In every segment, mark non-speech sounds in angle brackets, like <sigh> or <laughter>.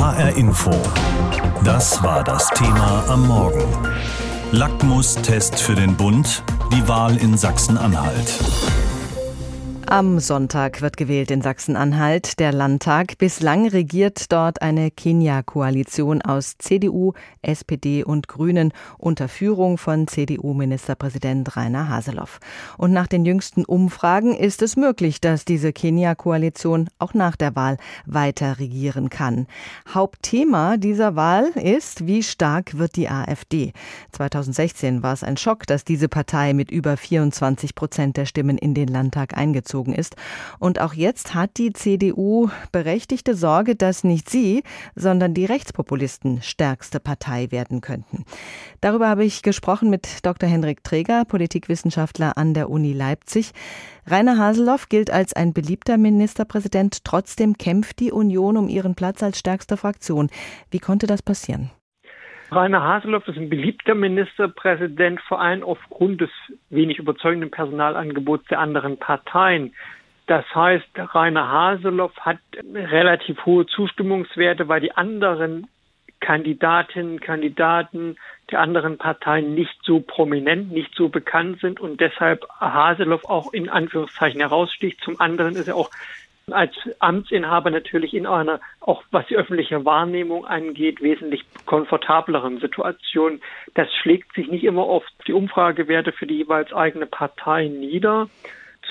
HR Info. Das war das Thema am Morgen. Lackmustest für den Bund, die Wahl in Sachsen-Anhalt. Am Sonntag wird gewählt in Sachsen-Anhalt der Landtag. Bislang regiert dort eine Kenia-Koalition aus CDU, SPD und Grünen unter Führung von CDU-Ministerpräsident Rainer Haseloff. Und nach den jüngsten Umfragen ist es möglich, dass diese Kenia-Koalition auch nach der Wahl weiter regieren kann. Hauptthema dieser Wahl ist, wie stark wird die AfD. 2016 war es ein Schock, dass diese Partei mit über 24 Prozent der Stimmen in den Landtag eingezogen eingezogen ist. Und auch jetzt hat die CDU berechtigte Sorge, dass nicht sie, sondern die Rechtspopulisten stärkste Partei werden könnten. Darüber habe ich gesprochen mit Dr. Hendrik Träger, Politikwissenschaftler an der Uni Leipzig. Rainer Haseloff gilt als ein beliebter Ministerpräsident. Trotzdem kämpft die Union um ihren Platz als stärkste Fraktion. Wie konnte das passieren? Rainer Haseloff ist ein beliebter Ministerpräsident, vor allem aufgrund des wenig überzeugenden Personalangebots der anderen Parteien. Das heißt, Rainer Haseloff hat relativ hohe Zustimmungswerte, weil die anderen Kandidatinnen, Kandidaten der anderen Parteien nicht so prominent, nicht so bekannt sind und deshalb Haseloff auch in Anführungszeichen heraussticht. Zum anderen ist er auch als Amtsinhaber natürlich in einer, auch was die öffentliche Wahrnehmung angeht, wesentlich komfortableren Situation. Das schlägt sich nicht immer auf die Umfragewerte für die jeweils eigene Partei nieder,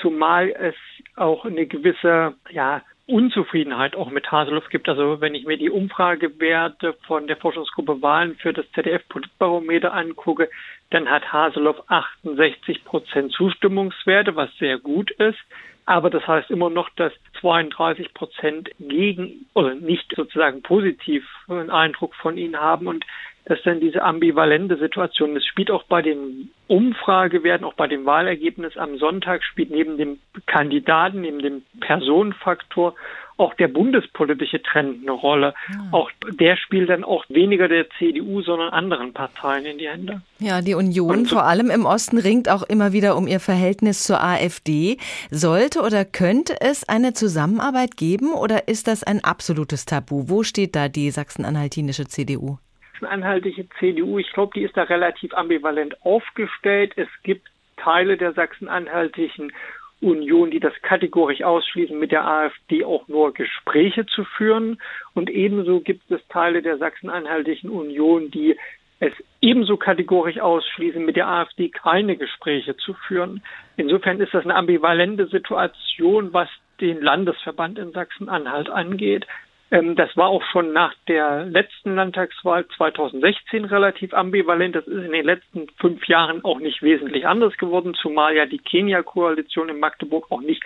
zumal es auch eine gewisse, ja, Unzufriedenheit auch mit Haseloff gibt. Also wenn ich mir die Umfragewerte von der Forschungsgruppe Wahlen für das ZDF-Politbarometer angucke, dann hat Haseloff 68 Prozent Zustimmungswerte, was sehr gut ist. Aber das heißt immer noch, dass 32 Prozent gegen oder nicht sozusagen positiv einen Eindruck von ihnen haben und dass dann diese ambivalente Situation, das spielt auch bei den Umfragewerten, auch bei dem Wahlergebnis am Sonntag, spielt neben dem Kandidaten, neben dem Personenfaktor auch der bundespolitische Trend eine Rolle. Ja. Ah. Auch der spielt dann auch weniger der CDU, sondern anderen Parteien in die Hände. Ja, die Union, vor allem im Osten, ringt auch immer wieder um ihr Verhältnis zur AfD. Sollte oder könnte es eine Zusammenarbeit geben oder ist das ein absolutes Tabu? Wo steht da die sachsen-anhaltinische CDU? Sachsen-anhaltische CDU, ich glaube, die ist da relativ ambivalent aufgestellt. Es gibt Teile der sachsen-anhaltischen Union, die das kategorisch ausschließen, mit der AfD auch nur Gespräche zu führen. Und ebenso gibt es Teile der Sachsen-Anhaltischen Union, die es ebenso kategorisch ausschließen, mit der AfD keine Gespräche zu führen. Insofern ist das eine ambivalente Situation, was den Landesverband in Sachsen-Anhalt angeht. Ähm, das war auch schon nach der letzten Landtagswahl 2016 relativ ambivalent. Das ist in den letzten fünf Jahren auch nicht wesentlich anders geworden, zumal ja die Kenia-Koalition in Magdeburg auch nicht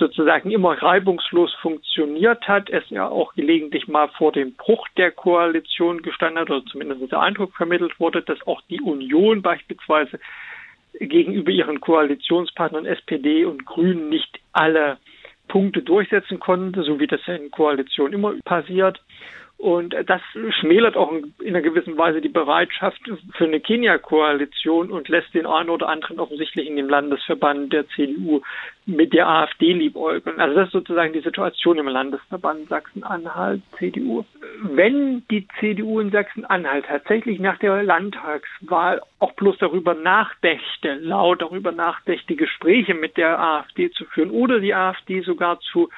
sozusagen immer reibungslos funktioniert hat, es ja auch gelegentlich mal vor dem Bruch der Koalition gestanden hat oder zumindest der Eindruck vermittelt wurde, dass auch die Union beispielsweise gegenüber ihren Koalitionspartnern SPD und Grünen nicht alle Punkte durchsetzen konnte, so wie das ja in Koalition immer passiert. Und das schmälert auch in einer gewissen Weise die Bereitschaft für eine Kenia-Koalition und lässt den einen oder anderen offensichtlich in dem Landesverband der CDU mit der AfD liebäugeln. Also das ist sozusagen die Situation im Landesverband Sachsen-Anhalt, CDU. Wenn die CDU in Sachsen-Anhalt tatsächlich nach der Landtagswahl auch bloß darüber nachdächte, laut darüber nachdächte, Gespräche mit der AfD zu führen oder die AfD sogar zu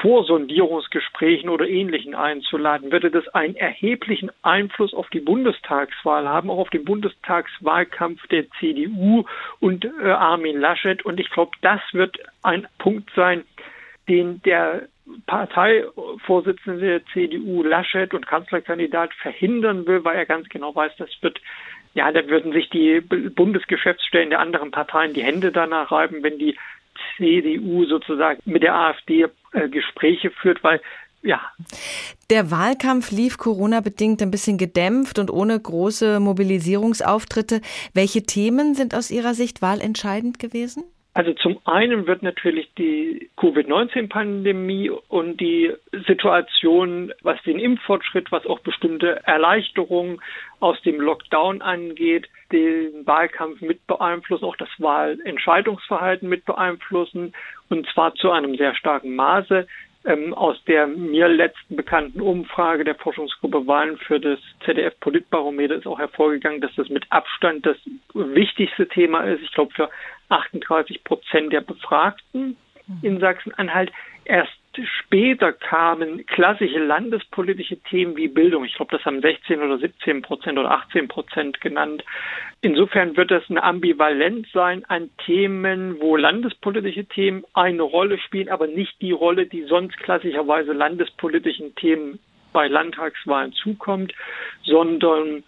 Vorsondierungsgesprächen oder Ähnlichen einzuladen, würde das einen erheblichen Einfluss auf die Bundestagswahl haben, auch auf den Bundestagswahlkampf der CDU und äh, Armin Laschet. Und ich glaube, das wird ein Punkt sein, den der Parteivorsitzende der CDU Laschet und Kanzlerkandidat verhindern will, weil er ganz genau weiß, das wird ja, da würden sich die Bundesgeschäftsstellen der anderen Parteien die Hände danach reiben, wenn die CDU sozusagen mit der AfD äh, Gespräche führt, weil ja. Der Wahlkampf lief Corona-bedingt ein bisschen gedämpft und ohne große Mobilisierungsauftritte. Welche Themen sind aus Ihrer Sicht wahlentscheidend gewesen? Also zum einen wird natürlich die Covid-19-Pandemie und die Situation, was den Impffortschritt, was auch bestimmte Erleichterungen aus dem Lockdown angeht, den Wahlkampf mit beeinflussen, auch das Wahlentscheidungsverhalten mit beeinflussen und zwar zu einem sehr starken Maße. Ähm, aus der mir letzten bekannten Umfrage der Forschungsgruppe Wahlen für das ZDF Politbarometer ist auch hervorgegangen, dass das mit Abstand das wichtigste Thema ist. Ich glaube, für 38 Prozent der Befragten in Sachsen-Anhalt. Erst später kamen klassische landespolitische Themen wie Bildung. Ich glaube, das haben 16 oder 17 Prozent oder 18 Prozent genannt. Insofern wird das eine Ambivalenz sein an Themen, wo landespolitische Themen eine Rolle spielen, aber nicht die Rolle, die sonst klassischerweise landespolitischen Themen bei Landtagswahlen zukommt, sondern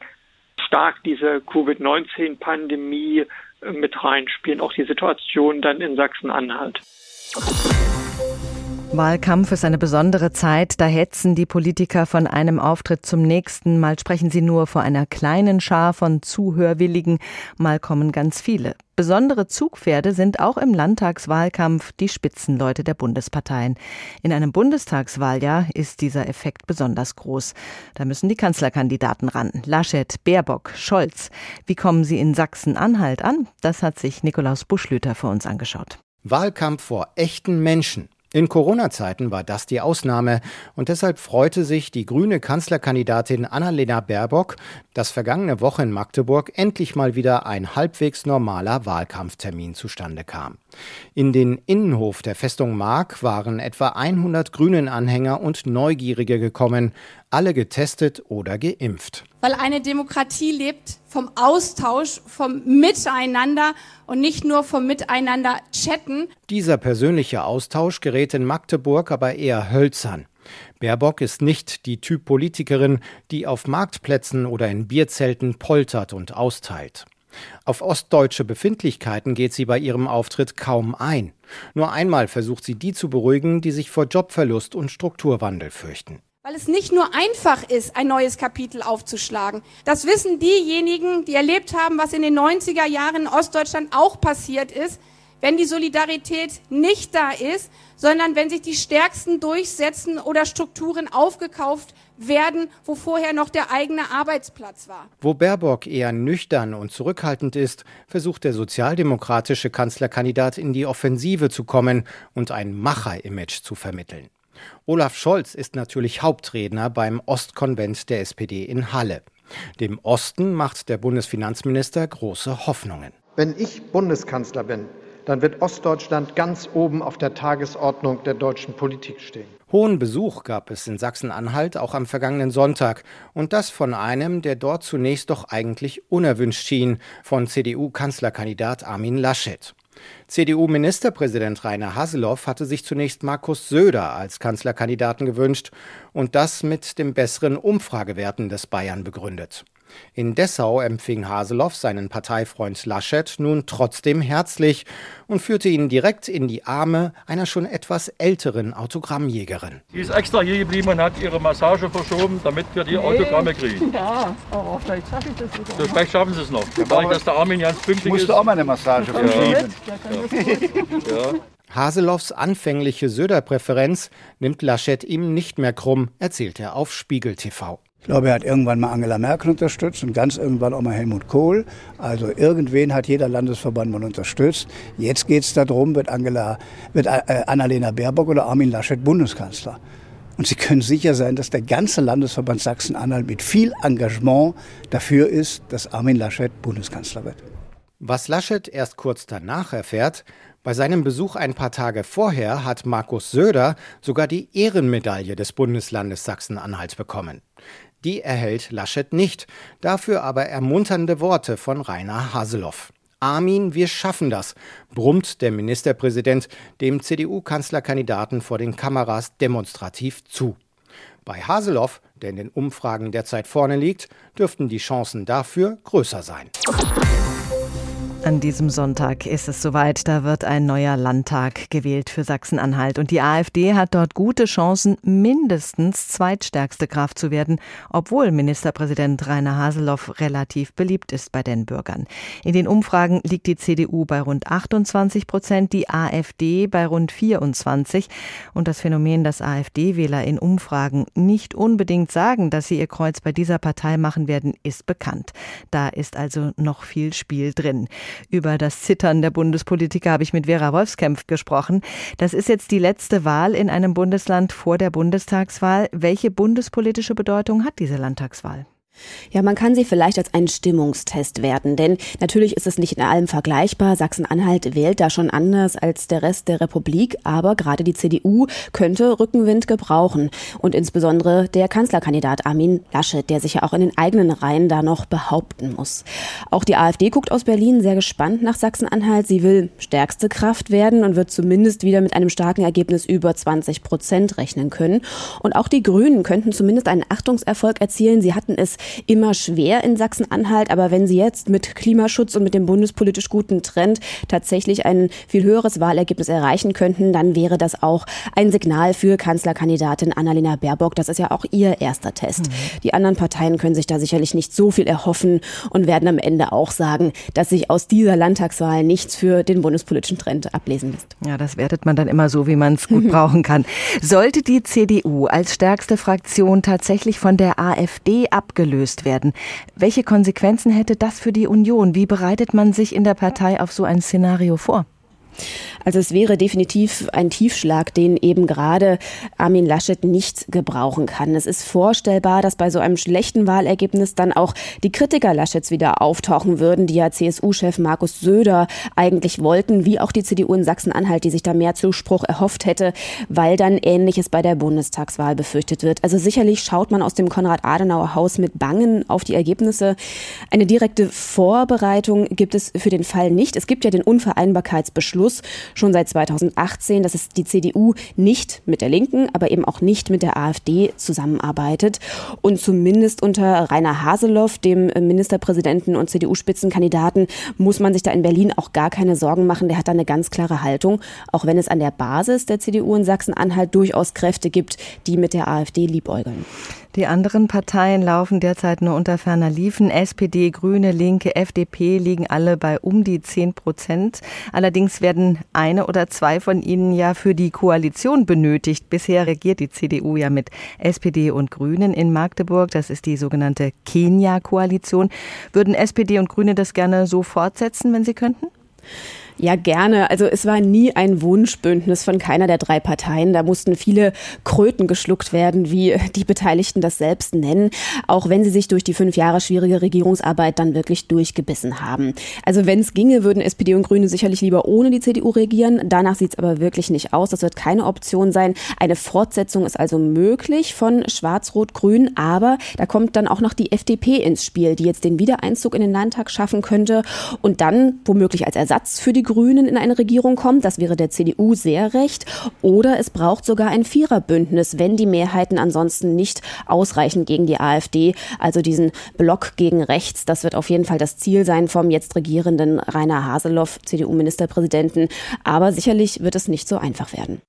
stark diese Covid-19-Pandemie mit reinspielen, auch die Situation dann in Sachsen-Anhalt. Wahlkampf ist eine besondere Zeit, da hetzen die Politiker von einem Auftritt zum nächsten, mal sprechen sie nur vor einer kleinen Schar von Zuhörwilligen, mal kommen ganz viele. Besondere Zugpferde sind auch im Landtagswahlkampf die Spitzenleute der Bundesparteien. In einem Bundestagswahljahr ist dieser Effekt besonders groß. Da müssen die Kanzlerkandidaten ran. Laschet, Baerbock, Scholz. Wie kommen sie in Sachsen-Anhalt an? Das hat sich Nikolaus Buschlüter für uns angeschaut. Wahlkampf vor echten Menschen. In Corona-Zeiten war das die Ausnahme und deshalb freute sich die grüne Kanzlerkandidatin Annalena Baerbock, dass vergangene Woche in Magdeburg endlich mal wieder ein halbwegs normaler Wahlkampftermin zustande kam. In den Innenhof der Festung Mark waren etwa 100 Grünen-Anhänger und Neugierige gekommen, alle getestet oder geimpft. Weil eine Demokratie lebt vom Austausch, vom Miteinander und nicht nur vom Miteinander chatten. Dieser persönliche Austausch gerät in Magdeburg aber eher hölzern. Baerbock ist nicht die Typ Politikerin, die auf Marktplätzen oder in Bierzelten poltert und austeilt. Auf ostdeutsche Befindlichkeiten geht sie bei ihrem Auftritt kaum ein. Nur einmal versucht sie die zu beruhigen, die sich vor Jobverlust und Strukturwandel fürchten. Weil es nicht nur einfach ist, ein neues Kapitel aufzuschlagen. Das wissen diejenigen, die erlebt haben, was in den 90er Jahren in Ostdeutschland auch passiert ist, wenn die Solidarität nicht da ist, sondern wenn sich die Stärksten durchsetzen oder Strukturen aufgekauft werden, wo vorher noch der eigene Arbeitsplatz war. Wo Baerbock eher nüchtern und zurückhaltend ist, versucht der sozialdemokratische Kanzlerkandidat in die Offensive zu kommen und ein Macher-Image zu vermitteln. Olaf Scholz ist natürlich Hauptredner beim Ostkonvent der SPD in Halle. Dem Osten macht der Bundesfinanzminister große Hoffnungen. Wenn ich Bundeskanzler bin, dann wird Ostdeutschland ganz oben auf der Tagesordnung der deutschen Politik stehen. Hohen Besuch gab es in Sachsen-Anhalt auch am vergangenen Sonntag und das von einem, der dort zunächst doch eigentlich unerwünscht schien, von CDU-Kanzlerkandidat Armin Laschet. CDU-Ministerpräsident Rainer Haseloff hatte sich zunächst Markus Söder als Kanzlerkandidaten gewünscht und das mit den besseren Umfragewerten des Bayern begründet. In Dessau empfing Haseloff seinen Parteifreund Laschet nun trotzdem herzlich und führte ihn direkt in die Arme einer schon etwas älteren Autogrammjägerin. Die ist extra hier geblieben und hat ihre Massage verschoben, damit wir die nee. Autogramme kriegen. Ja, aber vielleicht schaffe ich das sogar. So, vielleicht schaffen Sie es noch. Dann ja, ich, dass der Armin ganz pünktlich ich musste ist. auch mal eine Massage verschieben. Ja. ja. Haseloffs anfängliche Söder-Präferenz nimmt Laschet ihm nicht mehr krumm, erzählt er auf Spiegel TV. Ich glaube, er hat irgendwann mal Angela Merkel unterstützt und ganz irgendwann auch mal Helmut Kohl. Also irgendwen hat jeder Landesverband mal unterstützt. Jetzt geht es darum, wird, Angela, wird äh, Annalena Baerbock oder Armin Laschet Bundeskanzler. Und Sie können sicher sein, dass der ganze Landesverband Sachsen-Anhalt mit viel Engagement dafür ist, dass Armin Laschet Bundeskanzler wird. Was Laschet erst kurz danach erfährt, bei seinem Besuch ein paar Tage vorher hat Markus Söder sogar die Ehrenmedaille des Bundeslandes Sachsen-Anhalt bekommen. Die erhält Laschet nicht, dafür aber ermunternde Worte von Rainer Haseloff. Armin, wir schaffen das, brummt der Ministerpräsident dem CDU-Kanzlerkandidaten vor den Kameras demonstrativ zu. Bei Haseloff, der in den Umfragen derzeit vorne liegt, dürften die Chancen dafür größer sein. An diesem Sonntag ist es soweit, da wird ein neuer Landtag gewählt für Sachsen-Anhalt und die AfD hat dort gute Chancen, mindestens zweitstärkste Kraft zu werden, obwohl Ministerpräsident Rainer Haseloff relativ beliebt ist bei den Bürgern. In den Umfragen liegt die CDU bei rund 28 Prozent, die AfD bei rund 24 und das Phänomen, dass AfD-Wähler in Umfragen nicht unbedingt sagen, dass sie ihr Kreuz bei dieser Partei machen werden, ist bekannt. Da ist also noch viel Spiel drin. Über das Zittern der Bundespolitiker habe ich mit Vera Wolfskämpf gesprochen. Das ist jetzt die letzte Wahl in einem Bundesland vor der Bundestagswahl. Welche bundespolitische Bedeutung hat diese Landtagswahl? Ja, man kann sie vielleicht als einen Stimmungstest werten, denn natürlich ist es nicht in allem vergleichbar. Sachsen-Anhalt wählt da schon anders als der Rest der Republik, aber gerade die CDU könnte Rückenwind gebrauchen und insbesondere der Kanzlerkandidat Armin Laschet, der sich ja auch in den eigenen Reihen da noch behaupten muss. Auch die AfD guckt aus Berlin sehr gespannt nach Sachsen-Anhalt. Sie will stärkste Kraft werden und wird zumindest wieder mit einem starken Ergebnis über 20 Prozent rechnen können. Und auch die Grünen könnten zumindest einen Achtungserfolg erzielen. Sie hatten es immer schwer in Sachsen-Anhalt. Aber wenn Sie jetzt mit Klimaschutz und mit dem bundespolitisch guten Trend tatsächlich ein viel höheres Wahlergebnis erreichen könnten, dann wäre das auch ein Signal für Kanzlerkandidatin Annalena Baerbock. Das ist ja auch ihr erster Test. Mhm. Die anderen Parteien können sich da sicherlich nicht so viel erhoffen und werden am Ende auch sagen, dass sich aus dieser Landtagswahl nichts für den bundespolitischen Trend ablesen lässt. Ja, das wertet man dann immer so, wie man es gut <laughs> brauchen kann. Sollte die CDU als stärkste Fraktion tatsächlich von der AfD abgelöst aufgelöst werden. Welche Konsequenzen hätte das für die Union? Wie bereitet man sich in der Partei auf so ein Szenario vor? Also es wäre definitiv ein Tiefschlag, den eben gerade Armin Laschet nicht gebrauchen kann. Es ist vorstellbar, dass bei so einem schlechten Wahlergebnis dann auch die Kritiker Laschets wieder auftauchen würden, die ja CSU-Chef Markus Söder eigentlich wollten, wie auch die CDU in Sachsen-Anhalt, die sich da mehr Zuspruch erhofft hätte, weil dann Ähnliches bei der Bundestagswahl befürchtet wird. Also sicherlich schaut man aus dem Konrad-Adenauer-Haus mit Bangen auf die Ergebnisse. Eine direkte Vorbereitung gibt es für den Fall nicht. Es gibt ja den Unvereinbarkeitsbeschluss schon seit 2018, dass es die CDU nicht mit der Linken, aber eben auch nicht mit der AfD zusammenarbeitet. Und zumindest unter Rainer Haseloff, dem Ministerpräsidenten und CDU-Spitzenkandidaten, muss man sich da in Berlin auch gar keine Sorgen machen. Der hat da eine ganz klare Haltung, auch wenn es an der Basis der CDU in Sachsen-Anhalt durchaus Kräfte gibt, die mit der AfD liebäugeln. Die anderen Parteien laufen derzeit nur unter ferner Liefen. SPD, Grüne, Linke, FDP liegen alle bei um die 10 Prozent. Allerdings werden eine oder zwei von ihnen ja für die Koalition benötigt. Bisher regiert die CDU ja mit SPD und Grünen in Magdeburg. Das ist die sogenannte Kenia-Koalition. Würden SPD und Grüne das gerne so fortsetzen, wenn sie könnten? Ja, gerne. Also es war nie ein Wunschbündnis von keiner der drei Parteien. Da mussten viele Kröten geschluckt werden, wie die Beteiligten das selbst nennen, auch wenn sie sich durch die fünf Jahre schwierige Regierungsarbeit dann wirklich durchgebissen haben. Also wenn es ginge, würden SPD und Grüne sicherlich lieber ohne die CDU regieren. Danach sieht es aber wirklich nicht aus. Das wird keine Option sein. Eine Fortsetzung ist also möglich von Schwarz-Rot-Grün, aber da kommt dann auch noch die FDP ins Spiel, die jetzt den Wiedereinzug in den Landtag schaffen könnte und dann womöglich als Ersatz für die Grünen in eine Regierung kommt. Das wäre der CDU sehr recht. Oder es braucht sogar ein Viererbündnis, wenn die Mehrheiten ansonsten nicht ausreichen gegen die AfD. Also diesen Block gegen rechts. Das wird auf jeden Fall das Ziel sein vom jetzt regierenden Rainer Haseloff, CDU-Ministerpräsidenten. Aber sicherlich wird es nicht so einfach werden.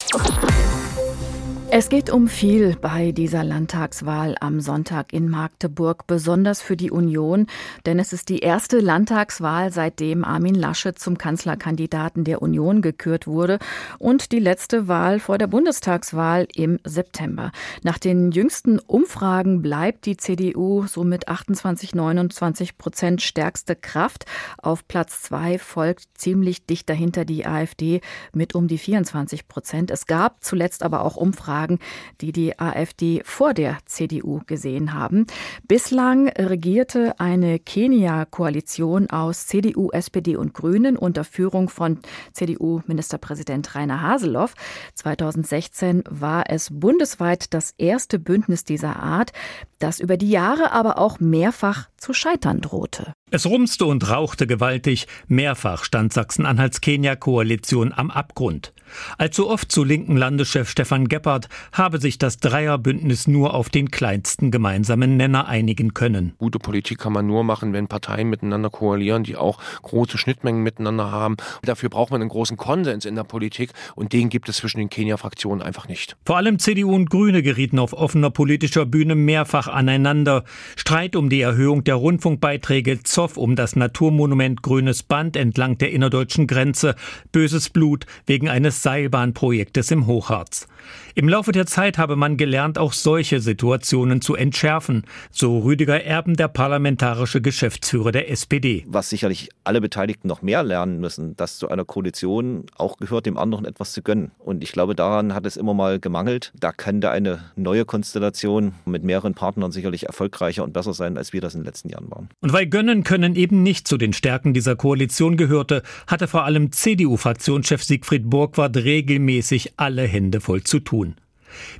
Es geht um viel bei dieser Landtagswahl am Sonntag in Magdeburg, besonders für die Union, denn es ist die erste Landtagswahl, seitdem Armin Laschet zum Kanzlerkandidaten der Union gekürt wurde und die letzte Wahl vor der Bundestagswahl im September. Nach den jüngsten Umfragen bleibt die CDU somit 28, 29 Prozent stärkste Kraft. Auf Platz zwei folgt ziemlich dicht dahinter die AfD mit um die 24 Prozent. Es gab zuletzt aber auch Umfragen, Umfragen, die die AfD vor der CDU gesehen haben. Bislang regierte eine Kenia-Koalition aus CDU, SPD und Grünen unter Führung von CDU-Ministerpräsident Rainer Haseloff. 2016 war es bundesweit das erste Bündnis dieser Art, das über die Jahre aber auch mehrfach zu scheitern drohte. Es rumste und rauchte gewaltig. Mehrfach stand Sachsen-Anhalts Kenia-Koalition am Abgrund. Allzu oft zu linken Landeschef Stefan Gebhardt habe sich das Dreierbündnis nur auf den kleinsten gemeinsamen Nenner einigen können. Gute Politik kann man nur machen, wenn Parteien miteinander koalieren, die auch große Schnittmengen miteinander haben. Dafür braucht man einen großen Konsens in der Politik und den gibt es zwischen den Kenia-Fraktionen einfach nicht. Vor allem CDU und Grüne gerieten auf offener politischer Bühne mehrfach aneinander. Streit um die Erhöhung der Rundfunkbeiträge Zoff um das Naturmonument Grünes Band entlang der innerdeutschen Grenze. Böses Blut wegen eines Seilbahnprojektes im Hochharz. Im Laufe der Zeit habe man gelernt, auch solche Situationen zu entschärfen, so Rüdiger Erben, der parlamentarische Geschäftsführer der SPD. Was sicherlich alle Beteiligten noch mehr lernen müssen, dass zu einer Koalition auch gehört, dem anderen etwas zu gönnen. Und ich glaube, daran hat es immer mal gemangelt. Da könnte eine neue Konstellation mit mehreren Partnern sicherlich erfolgreicher und besser sein, als wir das in den letzten Jahren waren. Und weil Gönnen können eben nicht zu den Stärken dieser Koalition gehörte, hatte vor allem CDU-Fraktionschef Siegfried Burgwart regelmäßig alle Hände voll zu tun.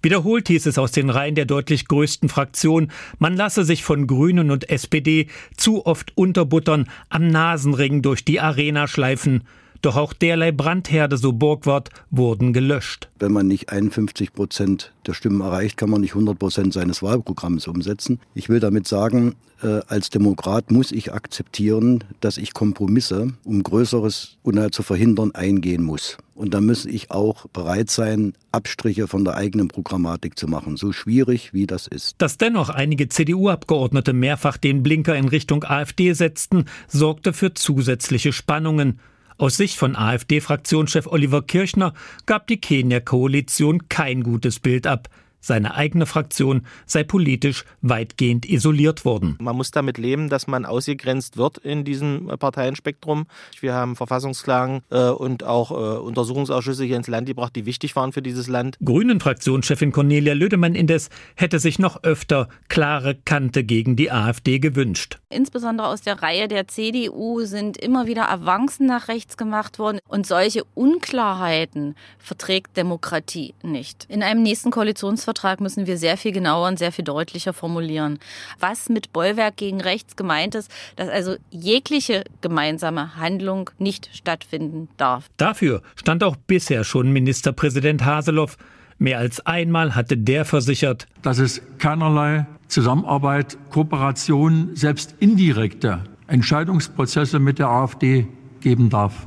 Wiederholt hieß es aus den Reihen der deutlich größten Fraktion, man lasse sich von Grünen und SPD zu oft unterbuttern, am Nasenring durch die Arena schleifen. Doch auch derlei Brandherde, so Burgwart, wurden gelöscht. Wenn man nicht 51 Prozent der Stimmen erreicht, kann man nicht 100 Prozent seines Wahlprogramms umsetzen. Ich will damit sagen, äh, als Demokrat muss ich akzeptieren, dass ich Kompromisse, um Größeres zu verhindern, eingehen muss. Und da muss ich auch bereit sein, Abstriche von der eigenen Programmatik zu machen, so schwierig wie das ist. Dass dennoch einige CDU-Abgeordnete mehrfach den Blinker in Richtung AfD setzten, sorgte für zusätzliche Spannungen. Aus Sicht von AfD-Fraktionschef Oliver Kirchner gab die Kenia-Koalition kein gutes Bild ab. Seine eigene Fraktion sei politisch weitgehend isoliert worden. Man muss damit leben, dass man ausgegrenzt wird in diesem Parteienspektrum. Wir haben Verfassungsklagen äh, und auch äh, Untersuchungsausschüsse hier ins Land gebracht, die wichtig waren für dieses Land. Grünen-Fraktionschefin Cornelia Lödemann indes hätte sich noch öfter klare Kante gegen die AfD gewünscht. Insbesondere aus der Reihe der CDU sind immer wieder Avancen nach rechts gemacht worden und solche Unklarheiten verträgt Demokratie nicht. In einem nächsten Koalitionsvertrag Koalitionsvertrag müssen wir sehr viel genauer und sehr viel deutlicher formulieren. Was mit Bollwerk gegen rechts gemeint ist, dass also jegliche gemeinsame Handlung nicht stattfinden darf. Dafür stand auch bisher schon Ministerpräsident Haseloff. Mehr als einmal hatte der versichert, dass es keinerlei Zusammenarbeit, Kooperation, selbst indirekte Entscheidungsprozesse mit der AfD geben darf.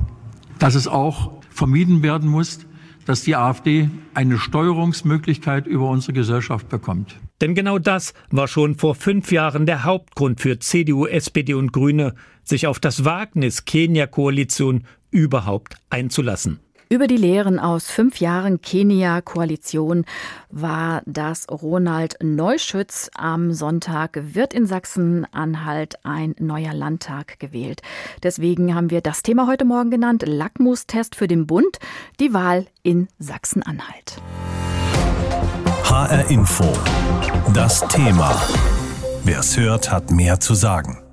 Dass es auch vermieden werden muss, dass die AfD eine Steuerungsmöglichkeit über unsere Gesellschaft bekommt. Denn genau das war schon vor fünf Jahren der Hauptgrund für CDU, SPD und Grüne, sich auf das Wagnis Kenia-Koalition überhaupt einzulassen. Über die Lehren aus fünf Jahren Kenia-Koalition war das Ronald Neuschütz. Am Sonntag wird in Sachsen-Anhalt ein neuer Landtag gewählt. Deswegen haben wir das Thema heute Morgen genannt, Lackmustest für den Bund, die Wahl in Sachsen-Anhalt. HR Info. Das Thema. Wer es hört, hat mehr zu sagen.